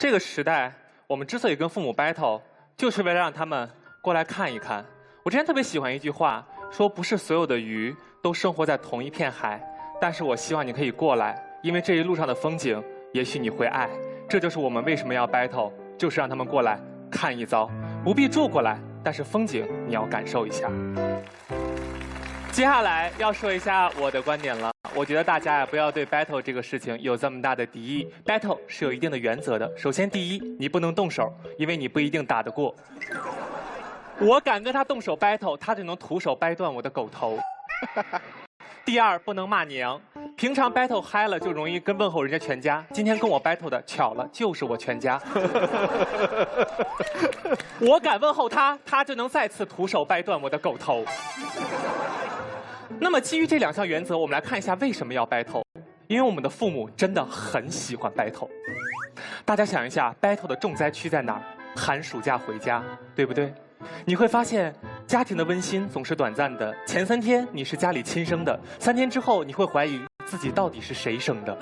这个时代，我们之所以跟父母 battle，就是为了让他们过来看一看。我之前特别喜欢一句话，说不是所有的鱼都生活在同一片海，但是我希望你可以过来，因为这一路上的风景，也许你会爱。这就是我们为什么要 battle，就是让他们过来看一遭，不必住过来，但是风景你要感受一下。接下来要说一下我的观点了。我觉得大家呀，不要对 battle 这个事情有这么大的敌意。battle 是有一定的原则的。首先，第一，你不能动手，因为你不一定打得过。我敢跟他动手 battle，他就能徒手掰断我的狗头。第二，不能骂娘。平常 battle 嗨了就容易跟问候人家全家，今天跟我 battle 的巧了就是我全家。我敢问候他，他就能再次徒手掰断我的狗头。那么基于这两项原则，我们来看一下为什么要 battle。因为我们的父母真的很喜欢 battle。大家想一下，battle 的重灾区在哪儿？寒暑假回家，对不对？你会发现，家庭的温馨总是短暂的。前三天你是家里亲生的，三天之后你会怀疑自己到底是谁生的。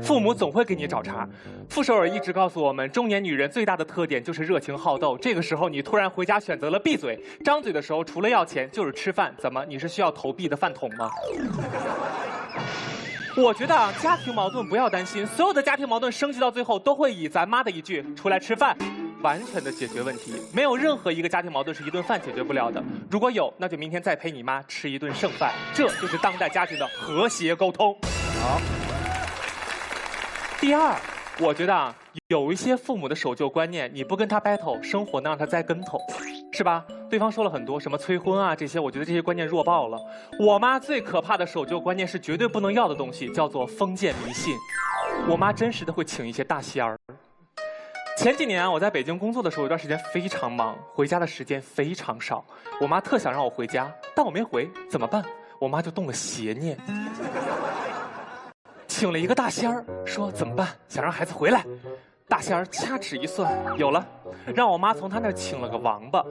父母总会给你找茬。傅首尔一直告诉我们，中年女人最大的特点就是热情好斗。这个时候你突然回家选择了闭嘴，张嘴的时候除了要钱就是吃饭。怎么？你是需要投币的饭桶吗？我觉得啊，家庭矛盾不要担心，所有的家庭矛盾升级到最后都会以咱妈的一句“出来吃饭”。完全的解决问题，没有任何一个家庭矛盾是一顿饭解决不了的。如果有，那就明天再陪你妈吃一顿剩饭。这就是当代家庭的和谐沟通。好。第二，我觉得啊，有一些父母的守旧观念，你不跟他 battle，生活能让他栽跟头，是吧？对方说了很多什么催婚啊这些，我觉得这些观念弱爆了。我妈最可怕的守旧观念是绝对不能要的东西，叫做封建迷信。我妈真实的会请一些大仙儿。前几年我在北京工作的时候，有段时间非常忙，回家的时间非常少。我妈特想让我回家，但我没回，怎么办？我妈就动了邪念，请了一个大仙儿，说怎么办？想让孩子回来。大仙儿掐指一算，有了，让我妈从他那儿请了个王八，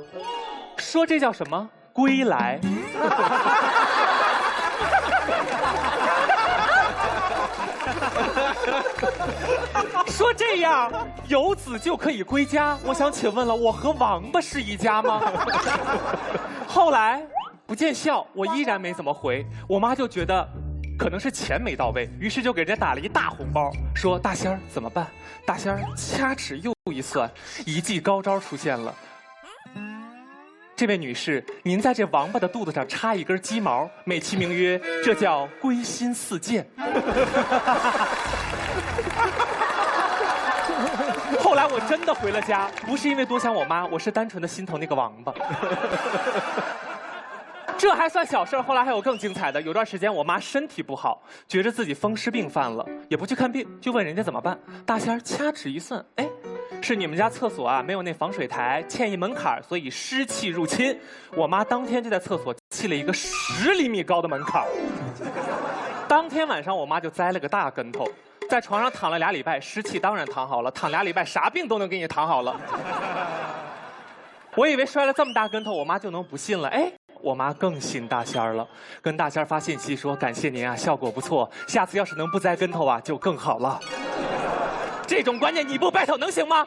说这叫什么？归来。说这样有子就可以归家，我想请问了，我和王八是一家吗？后来不见效，我依然没怎么回，我妈就觉得可能是钱没到位，于是就给人家打了一大红包，说大仙儿怎么办？大仙儿掐指又一算，一记高招出现了。这位女士，您在这王八的肚子上插一根鸡毛，美其名曰这叫归心似箭。后后来我真的回了家，不是因为多想我妈，我是单纯的心疼那个王八。这还算小事后来还有更精彩的。有段时间我妈身体不好，觉着自己风湿病犯了，也不去看病，就问人家怎么办。大仙儿掐指一算，哎。是你们家厕所啊，没有那防水台，欠一门槛所以湿气入侵。我妈当天就在厕所砌了一个十厘米高的门槛 当天晚上，我妈就栽了个大跟头，在床上躺了俩礼拜，湿气当然躺好了，躺俩礼拜啥病都能给你躺好了。我以为摔了这么大跟头，我妈就能不信了。哎，我妈更信大仙儿了，跟大仙儿发信息说：“感谢您啊，效果不错，下次要是能不栽跟头啊，就更好了。”这种观念你不 battle 能行吗？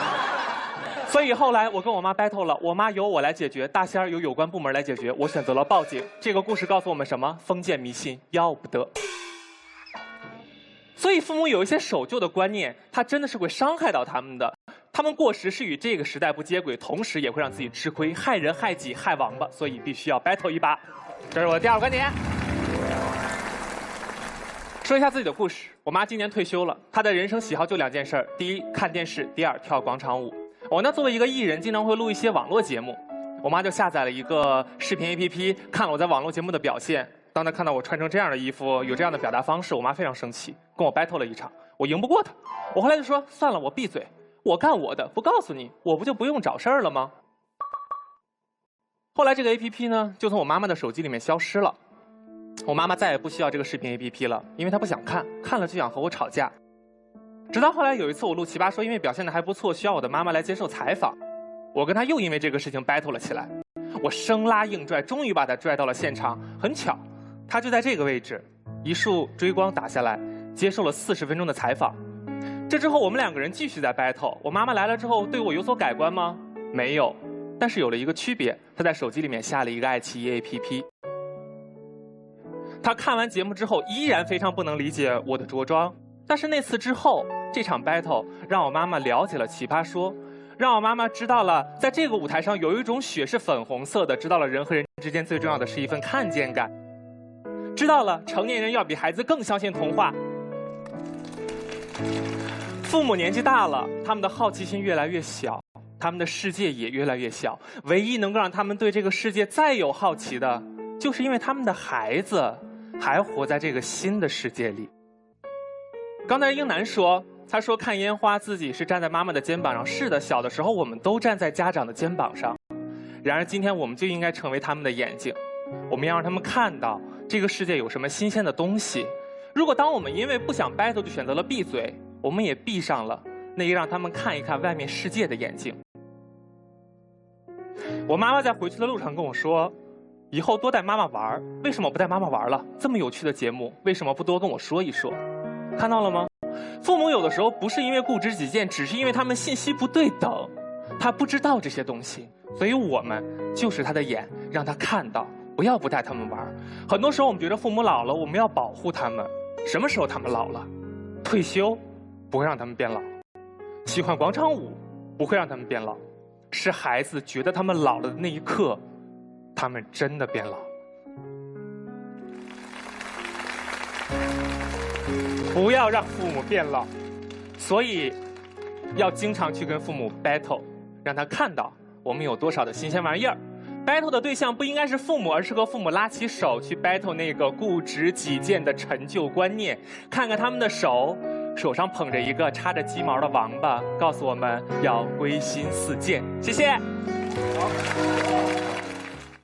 所以后来我跟我妈 battle 了，我妈由我来解决，大仙儿由有关部门来解决，我选择了报警。这个故事告诉我们什么？封建迷信要不得。所以父母有一些守旧的观念，他真的是会伤害到他们的。他们过时是与这个时代不接轨，同时也会让自己吃亏，害人害己害王八。所以必须要 battle 一把。这是我的第二个观点。说一下自己的故事。我妈今年退休了，她的人生喜好就两件事：第一，看电视；第二，跳广场舞。我呢，作为一个艺人，经常会录一些网络节目。我妈就下载了一个视频 APP，看了我在网络节目的表现。当她看到我穿成这样的衣服，有这样的表达方式，我妈非常生气，跟我 battle 了一场。我赢不过她，我后来就说算了，我闭嘴，我干我的，不告诉你，我不就不用找事儿了吗？后来这个 APP 呢，就从我妈妈的手机里面消失了。我妈妈再也不需要这个视频 APP 了，因为她不想看，看了就想和我吵架。直到后来有一次我录奇葩说，因为表现的还不错，需要我的妈妈来接受采访，我跟她又因为这个事情 battle 了起来。我生拉硬拽，终于把她拽到了现场。很巧，她就在这个位置，一束追光打下来，接受了四十分钟的采访。这之后，我们两个人继续在 battle。我妈妈来了之后，对我有所改观吗？没有，但是有了一个区别，她在手机里面下了一个爱奇艺 APP。她看完节目之后，依然非常不能理解我的着装。但是那次之后，这场 battle 让我妈妈了解了《奇葩说》，让我妈妈知道了，在这个舞台上有一种雪是粉红色的，知道了人和人之间最重要的是一份看见感，知道了成年人要比孩子更相信童话。父母年纪大了，他们的好奇心越来越小，他们的世界也越来越小。唯一能够让他们对这个世界再有好奇的，就是因为他们的孩子还活在这个新的世界里。刚才英男说，他说看烟花自己是站在妈妈的肩膀上。是的，小的时候我们都站在家长的肩膀上。然而今天我们就应该成为他们的眼睛，我们要让他们看到这个世界有什么新鲜的东西。如果当我们因为不想 battle 就选择了闭嘴。我们也闭上了那个让他们看一看外面世界的眼睛。我妈妈在回去的路上跟我说：“以后多带妈妈玩为什么不带妈妈玩了？这么有趣的节目，为什么不多跟我说一说？”看到了吗？父母有的时候不是因为固执己见，只是因为他们信息不对等，他不知道这些东西，所以我们就是他的眼，让他看到，不要不带他们玩。很多时候我们觉得父母老了，我们要保护他们。什么时候他们老了？退休？不会让他们变老，喜欢广场舞不会让他们变老，是孩子觉得他们老了的那一刻，他们真的变老。不要让父母变老，所以要经常去跟父母 battle，让他看到我们有多少的新鲜玩意儿。Battle 的对象不应该是父母，而是和父母拉起手去 battle 那个固执己见的陈旧观念。看看他们的手。手上捧着一个插着鸡毛的王八，告诉我们要归心似箭。谢谢。